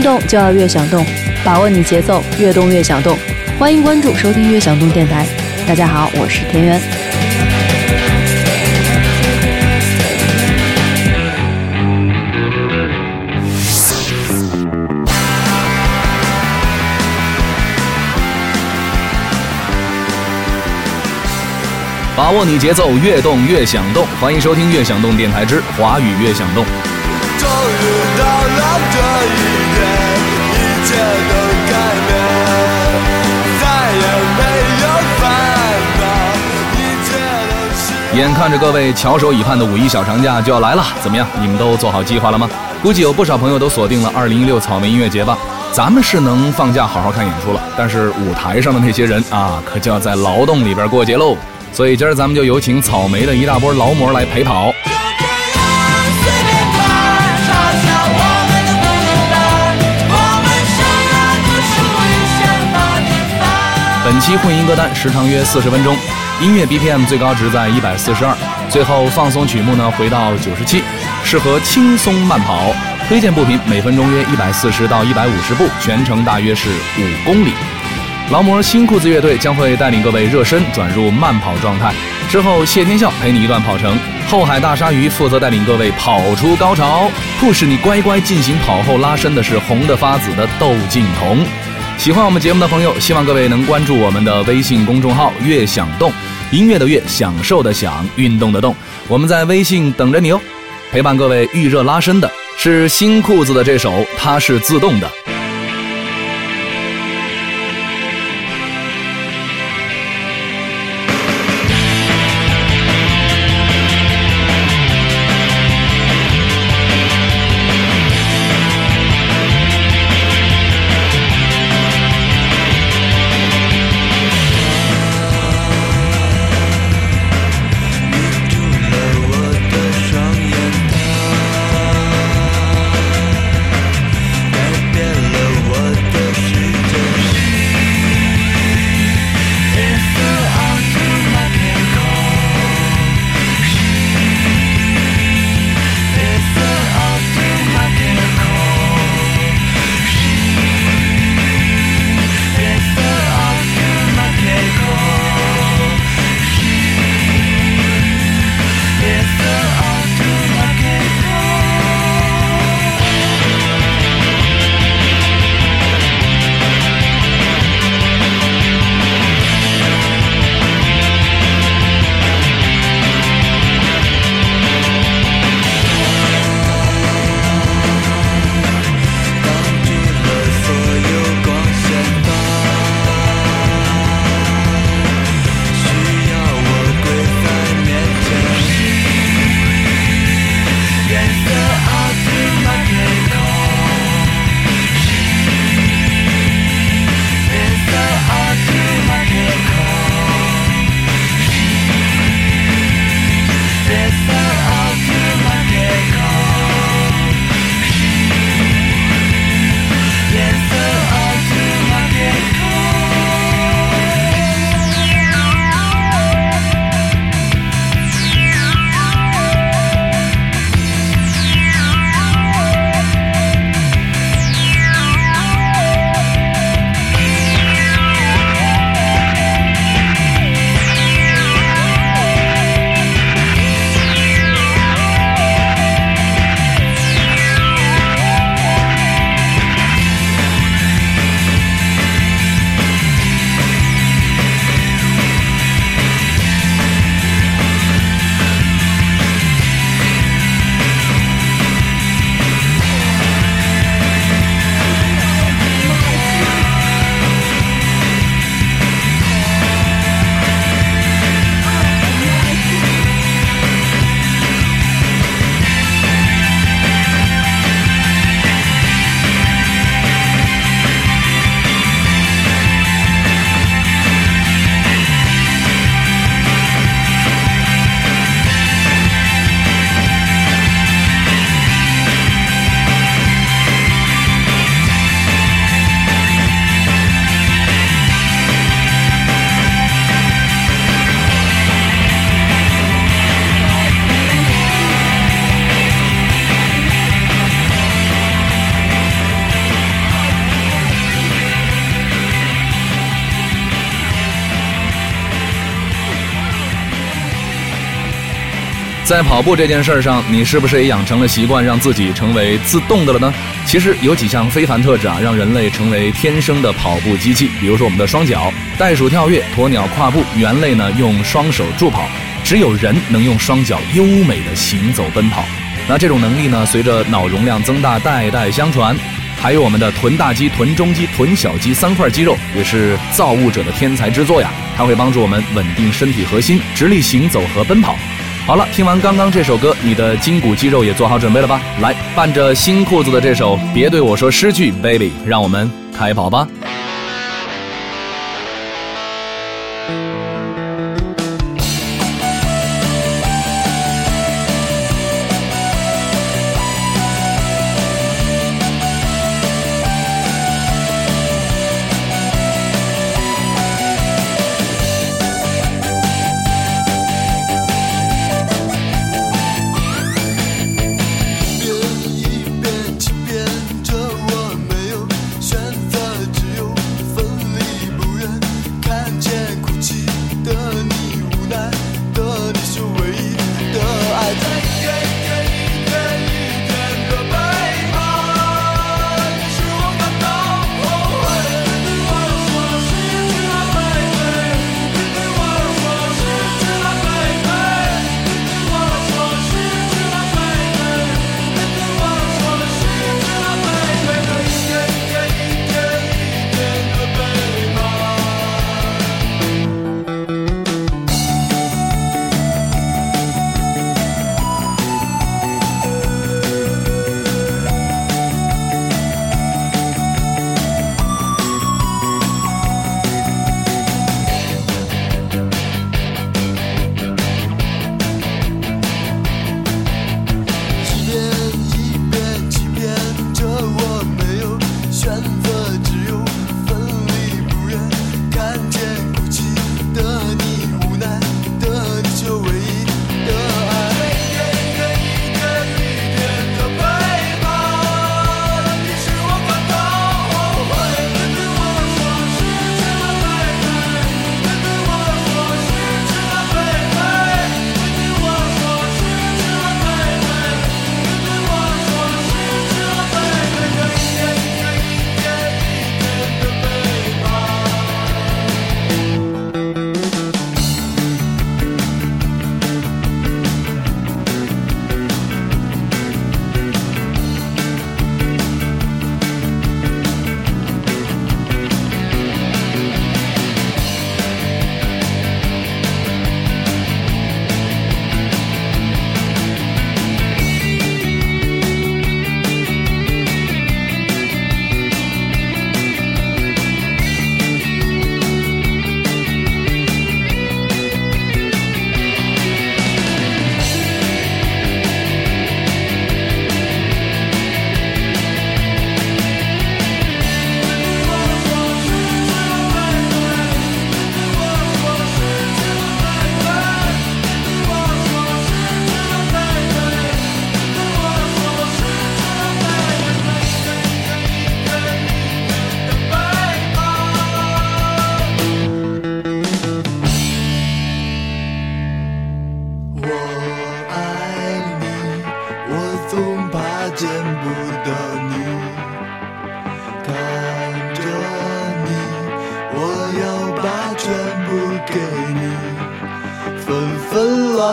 运动就要越想动，把握你节奏，越动越想动。欢迎关注收听越想动电台。大家好，我是田园。把握你节奏，越动越想动。欢迎收听越想动电台之华语越想动。眼看着各位翘首以盼的五一小长假就要来了，怎么样？你们都做好计划了吗？估计有不少朋友都锁定了二零一六草莓音乐节吧。咱们是能放假好好看演出了，但是舞台上的那些人啊，可就要在劳动里边过节喽。所以今儿咱们就有请草莓的一大波劳模来陪跑。本期混音歌单时长约四十分钟，音乐 BPM 最高值在一百四十二，最后放松曲目呢回到九十七，适合轻松慢跑。推荐步频每分钟约一百四十到一百五十步，全程大约是五公里。劳模新裤子乐队将会带领各位热身转入慢跑状态，之后谢天笑陪你一段跑程，后海大鲨鱼负责带领各位跑出高潮，促使你乖乖进行跑后拉伸的是红的发紫的窦靖童。喜欢我们节目的朋友，希望各位能关注我们的微信公众号“悦享动”，音乐的乐，享受的享，运动的动，我们在微信等着你哦。陪伴各位预热拉伸的是新裤子的这首《它是自动的》。在跑步这件事儿上，你是不是也养成了习惯，让自己成为自动的了呢？其实有几项非凡特质啊，让人类成为天生的跑步机器。比如说我们的双脚、袋鼠跳跃、鸵鸟跨步，猿类呢用双手助跑，只有人能用双脚优美的行走奔跑。那这种能力呢，随着脑容量增大，代代相传。还有我们的臀大肌、臀中肌、臀小肌三块肌肉，也是造物者的天才之作呀。它会帮助我们稳定身体核心，直立行走和奔跑。好了，听完刚刚这首歌，你的筋骨肌肉也做好准备了吧？来，伴着新裤子的这首《别对我说失去》，baby，让我们开跑吧。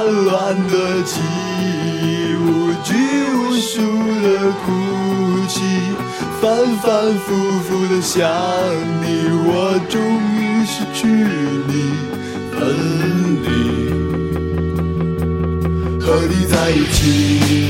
乱乱的记忆无拘无束的哭泣反反复复的想你我终于失去你分离和你在一起。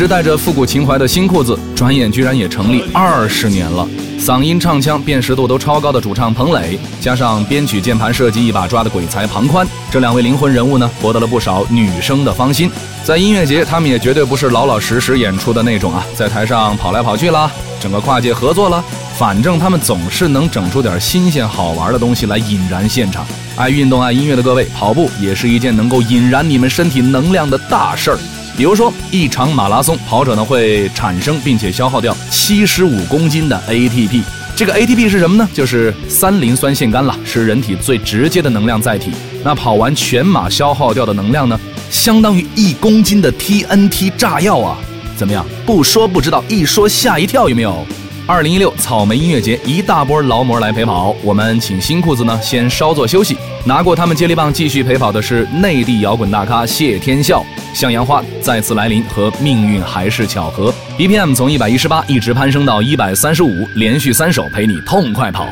直带着复古情怀的新裤子，转眼居然也成立二十年了。嗓音、唱腔辨识度都超高的主唱彭磊，加上编曲、键盘设计一把抓的鬼才庞宽，这两位灵魂人物呢，博得了不少女生的芳心。在音乐节，他们也绝对不是老老实实演出的那种啊，在台上跑来跑去啦，整个跨界合作了，反正他们总是能整出点新鲜好玩的东西来引燃现场。爱运动、爱音乐的各位，跑步也是一件能够引燃你们身体能量的大事儿。比如说，一场马拉松，跑者呢会产生并且消耗掉七十五公斤的 ATP。这个 ATP 是什么呢？就是三磷酸腺苷了，是人体最直接的能量载体。那跑完全马消耗掉的能量呢，相当于一公斤的 TNT 炸药啊！怎么样？不说不知道，一说吓一跳，有没有？二零一六草莓音乐节，一大波劳模来陪跑，我们请新裤子呢先稍作休息。拿过他们接力棒继续陪跑的是内地摇滚大咖谢天笑，向阳花再次来临和命运还是巧合。BPM 从一百一十八一直攀升到一百三十五，连续三首陪你痛快跑。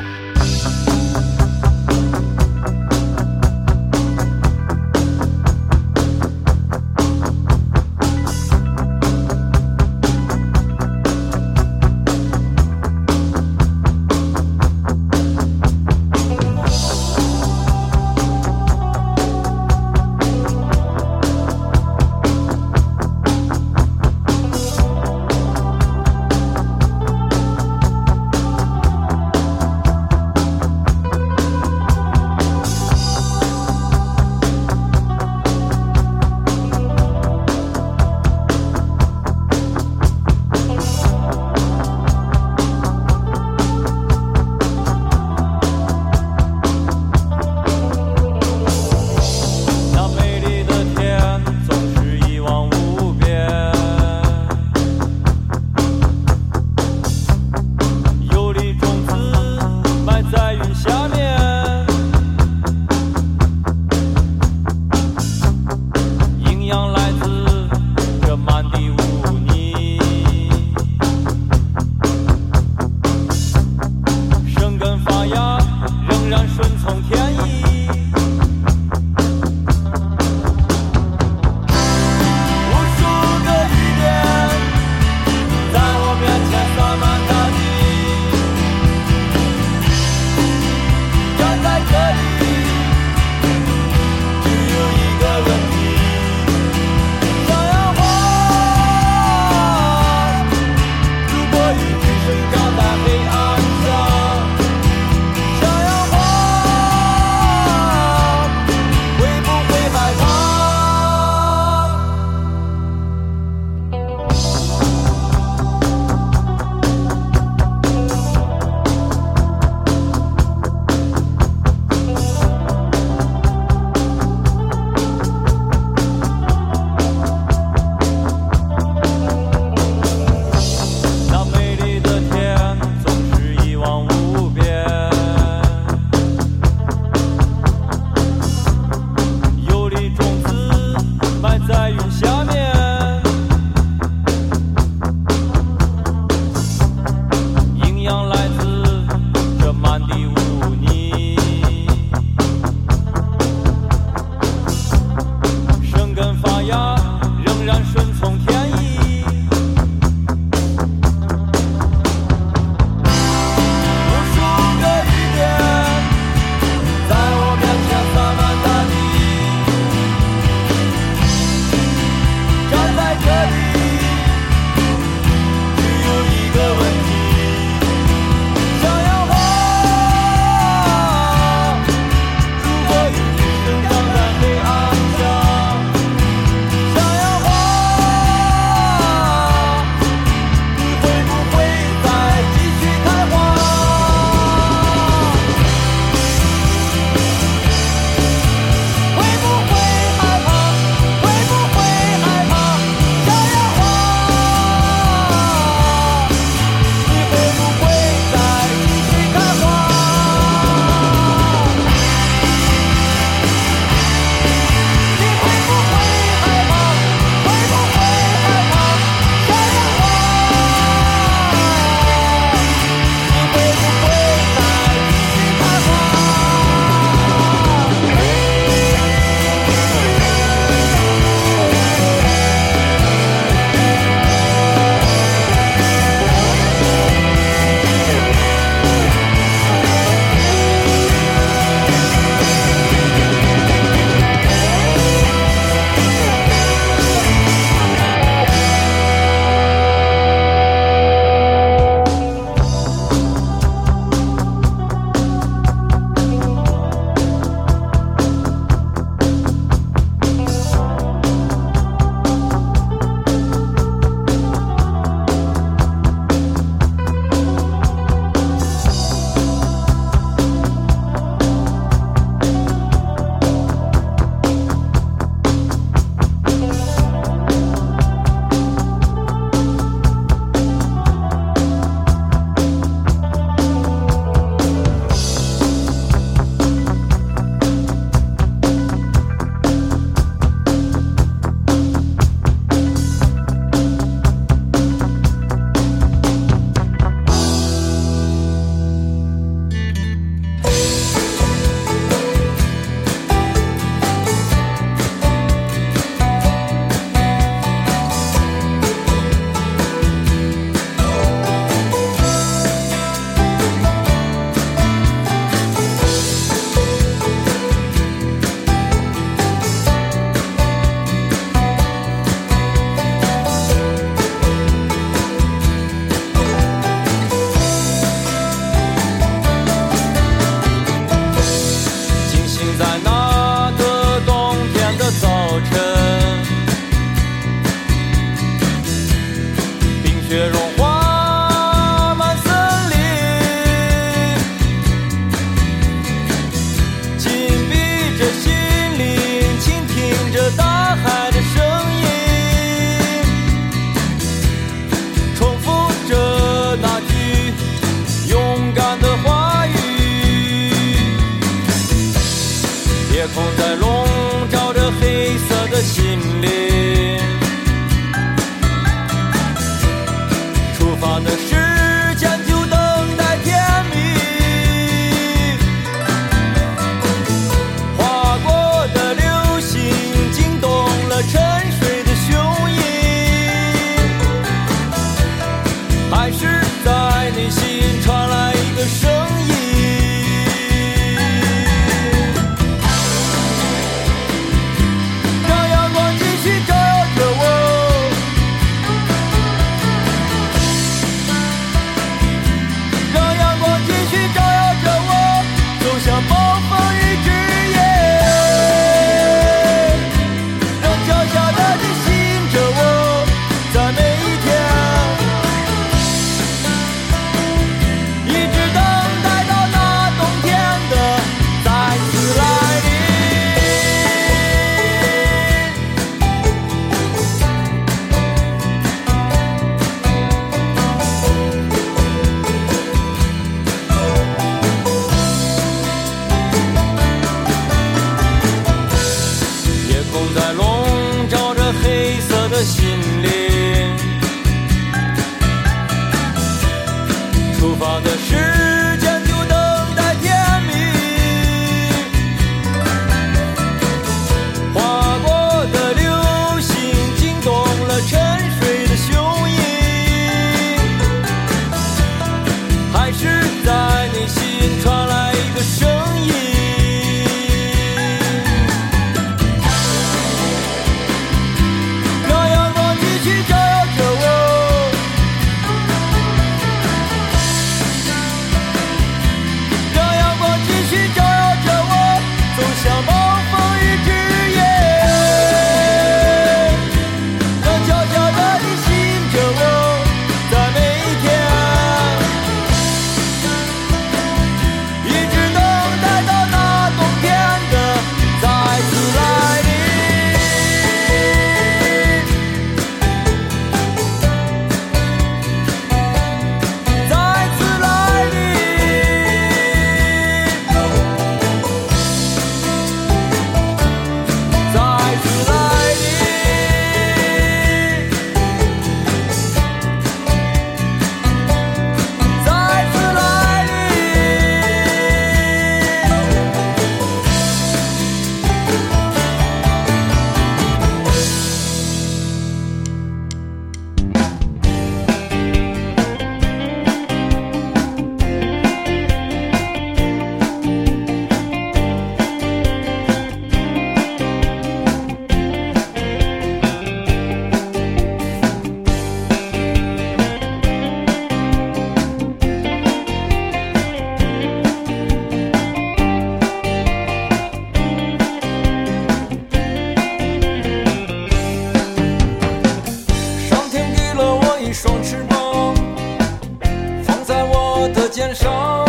上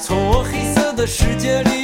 从我黑色的世界里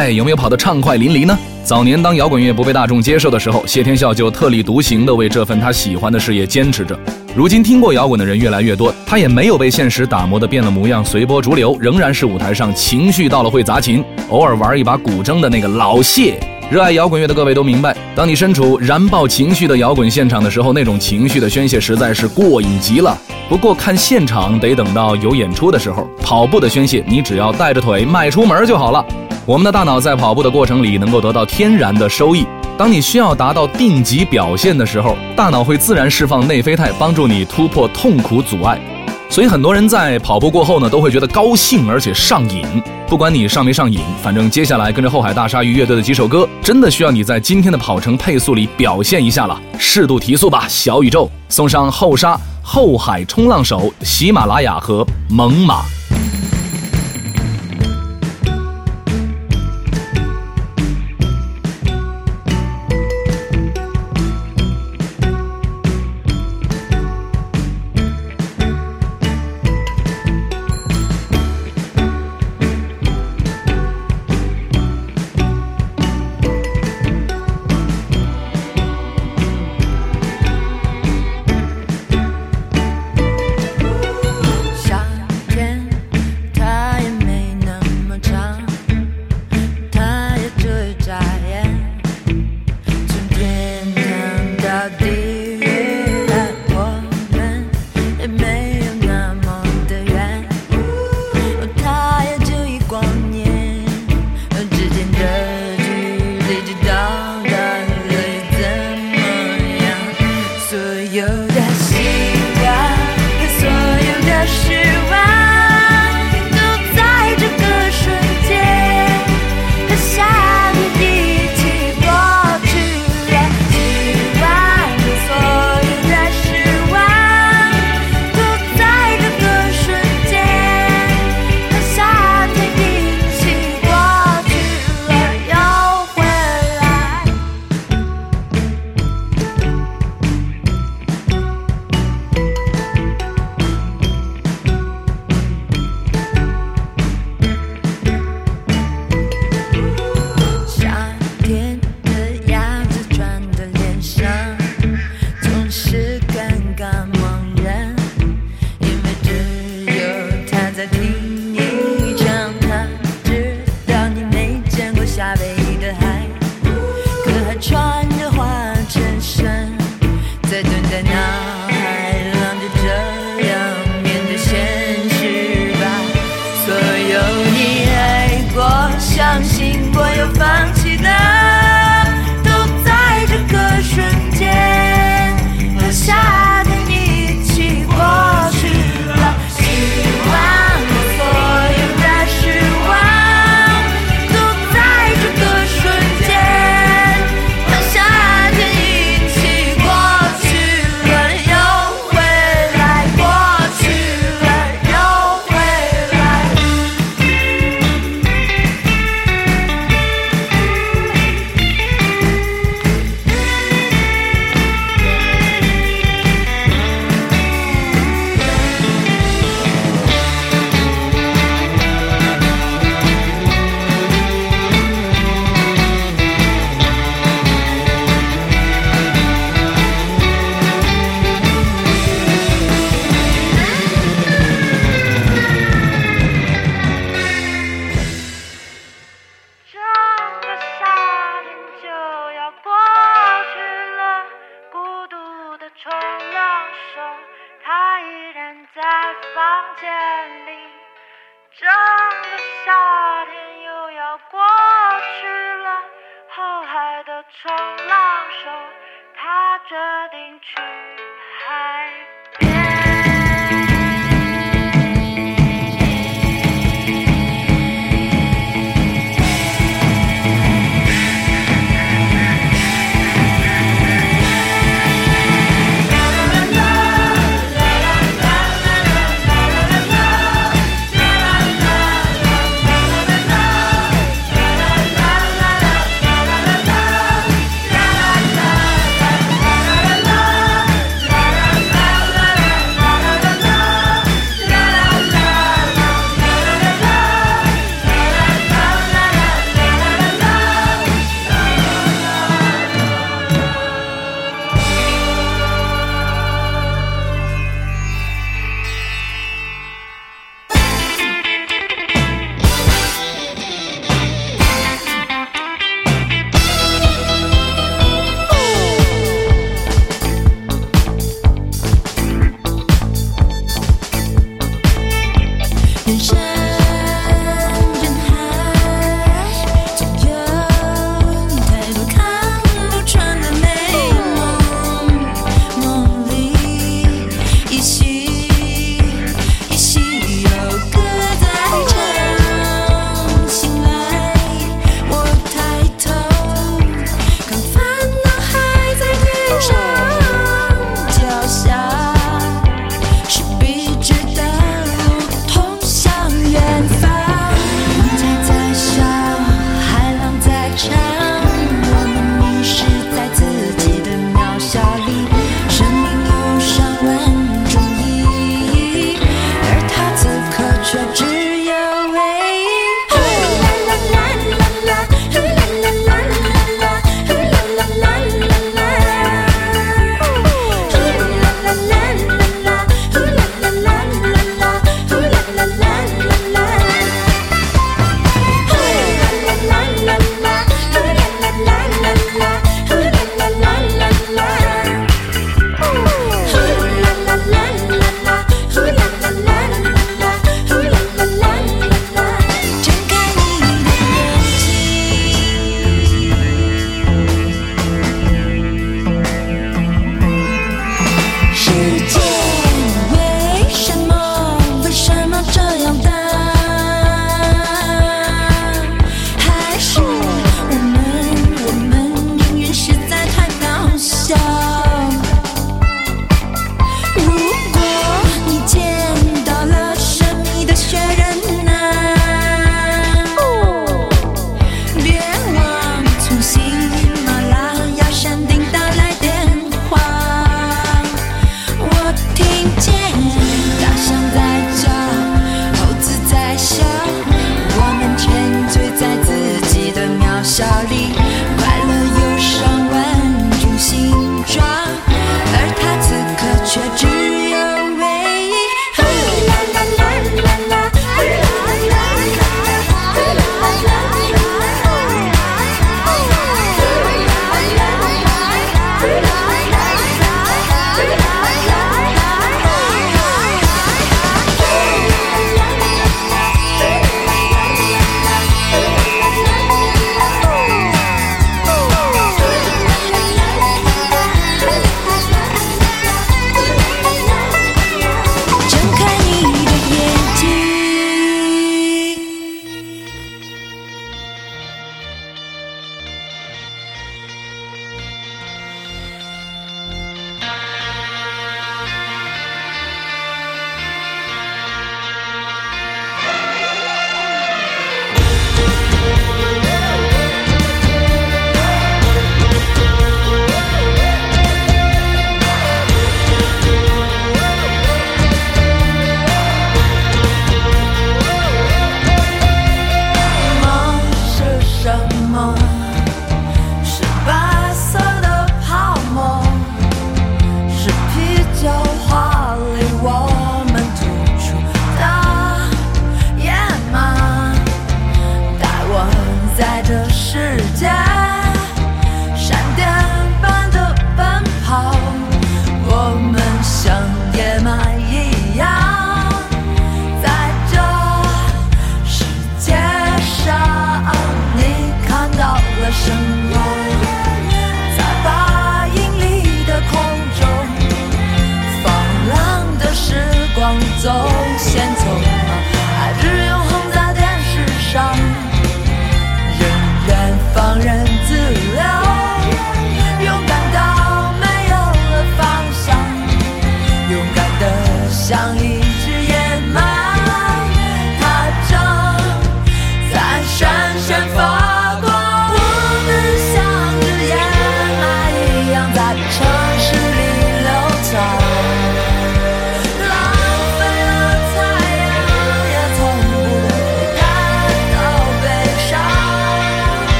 哎，有没有跑得畅快淋漓呢？早年当摇滚乐不被大众接受的时候，谢天笑就特立独行地为这份他喜欢的事业坚持着。如今听过摇滚的人越来越多，他也没有被现实打磨的变了模样，随波逐流，仍然是舞台上情绪到了会砸琴，偶尔玩一把古筝的那个老谢。热爱摇滚乐的各位都明白，当你身处燃爆情绪的摇滚现场的时候，那种情绪的宣泄实在是过瘾极了。不过看现场得等到有演出的时候，跑步的宣泄你只要带着腿迈出门就好了。我们的大脑在跑步的过程里能够得到天然的收益。当你需要达到定级表现的时候，大脑会自然释放内啡肽，帮助你突破痛苦阻碍。所以很多人在跑步过后呢，都会觉得高兴而且上瘾。不管你上没上瘾，反正接下来跟着后海大鲨鱼乐队的几首歌，真的需要你在今天的跑程配速里表现一下了。适度提速吧，小宇宙，送上后沙、后海冲浪手、喜马拉雅和猛犸。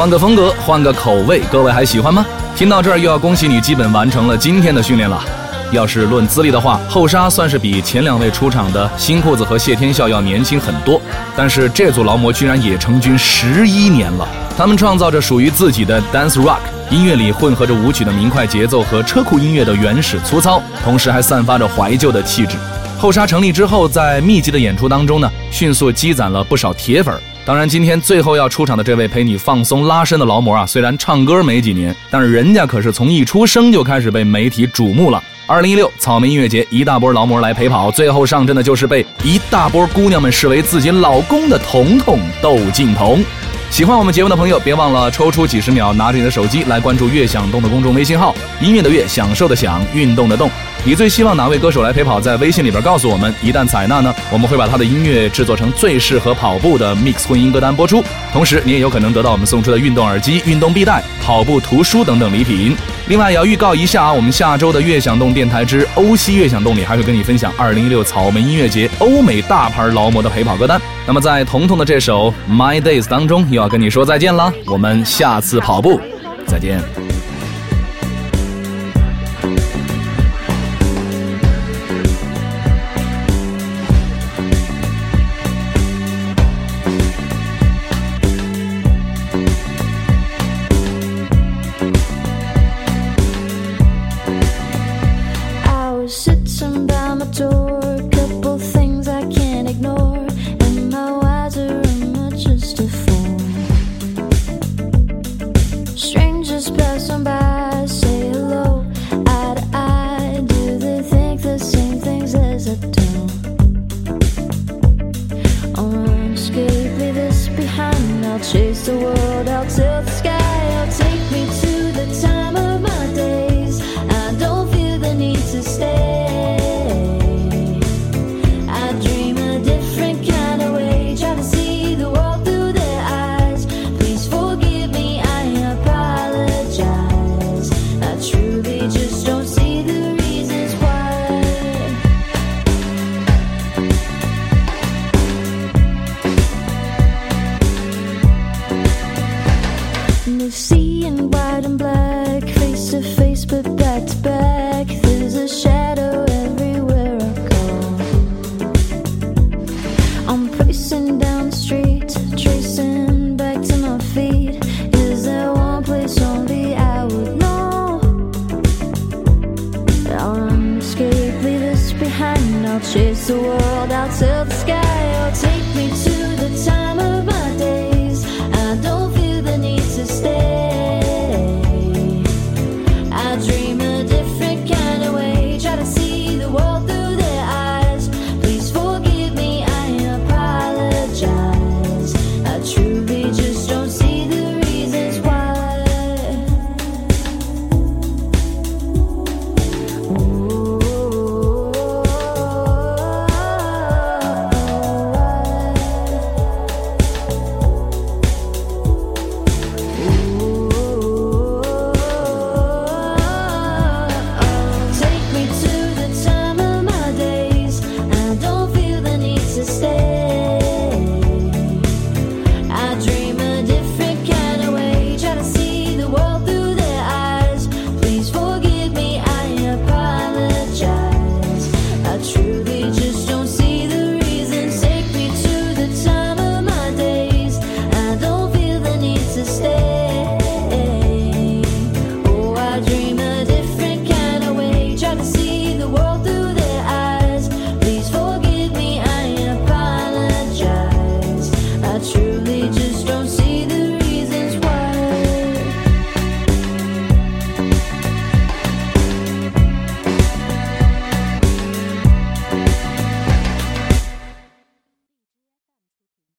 换个风格，换个口味，各位还喜欢吗？听到这儿又要恭喜你，基本完成了今天的训练了。要是论资历的话，后沙算是比前两位出场的新裤子和谢天笑要年轻很多，但是这组劳模居然也成军十一年了。他们创造着属于自己的 dance rock，音乐里混合着舞曲的明快节奏和车库音乐的原始粗糙，同时还散发着怀旧的气质。后沙成立之后，在密集的演出当中呢，迅速积攒了不少铁粉儿。当然，今天最后要出场的这位陪你放松拉伸的劳模啊，虽然唱歌没几年，但是人家可是从一出生就开始被媒体瞩目了。二零一六草莓音乐节，一大波劳模来陪跑，最后上阵的就是被一大波姑娘们视为自己老公的彤彤窦靖童。喜欢我们节目的朋友，别忘了抽出几十秒，拿着你的手机来关注“悦享动”的公众微信号，音乐的乐，享受的享，运动的动。你最希望哪位歌手来陪跑？在微信里边告诉我们，一旦采纳呢，我们会把他的音乐制作成最适合跑步的 mix 混音歌单播出。同时，你也有可能得到我们送出的运动耳机、运动臂带、跑步图书等等礼品。另外，也要预告一下啊，我们下周的悦享动电台之欧西悦享动里还会跟你分享2016草莓音乐节欧美大牌劳模的陪跑歌单。那么，在彤彤的这首 My Days 当中，又要跟你说再见了。我们下次跑步再见。chase the world outside.